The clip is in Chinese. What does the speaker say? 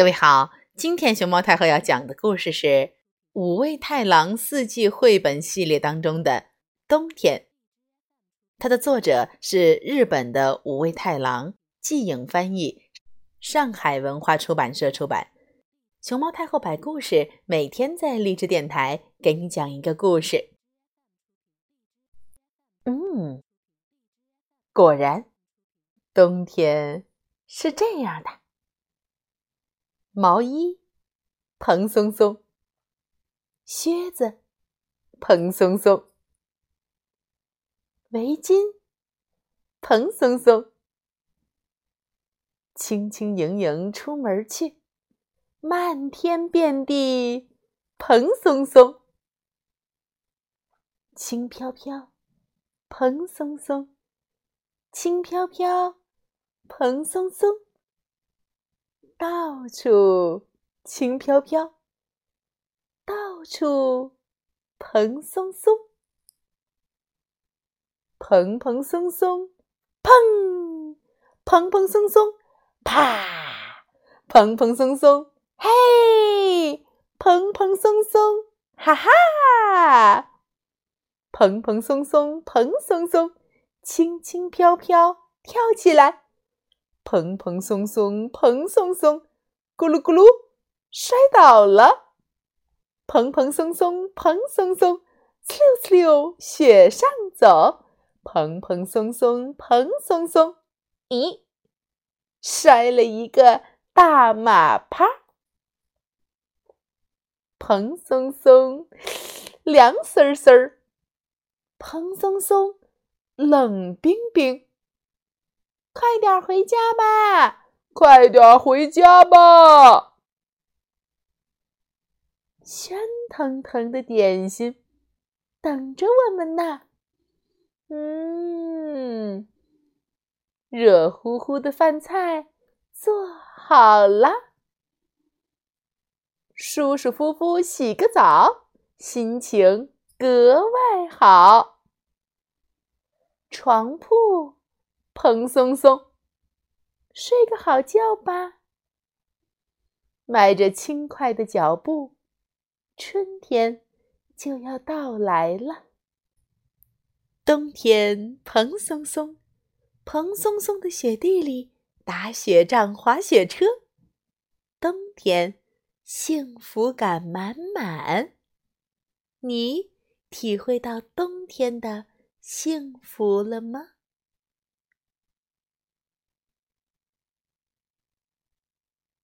各位好，今天熊猫太后要讲的故事是《五味太郎四季绘本系列》当中的《冬天》。它的作者是日本的五味太郎，季影翻译，上海文化出版社出版。熊猫太后摆故事，每天在励志电台给你讲一个故事。嗯，果然，冬天是这样的。毛衣蓬松松，靴子蓬松松，围巾蓬松松，轻轻盈盈出门去，漫天遍地蓬松松，轻飘飘，蓬松松，轻飘飘，蓬松松。到处轻飘飘，到处蓬松松，蓬蓬松松，砰！蓬蓬松松，啪！蓬蓬松松，嘿！蓬蓬松松，哈哈！蓬蓬松松，蓬松松，轻轻飘飘，跳起来。蓬蓬松松，蓬松松，咕噜咕噜，摔倒了。蓬蓬松松，蓬松松，呲溜呲溜，雪上走。蓬蓬松松，蓬松松，咦，摔了一个大马趴。蓬松松，凉丝丝儿；蓬松松，冷冰冰。快点回家吧！快点回家吧！香腾腾的点心等着我们呢。嗯，热乎乎的饭菜做好了，舒舒服服洗个澡，心情格外好。床铺。蓬松松，睡个好觉吧。迈着轻快的脚步，春天就要到来了。冬天蓬松松，蓬松松的雪地里打雪仗、滑雪车。冬天幸福感满满，你体会到冬天的幸福了吗？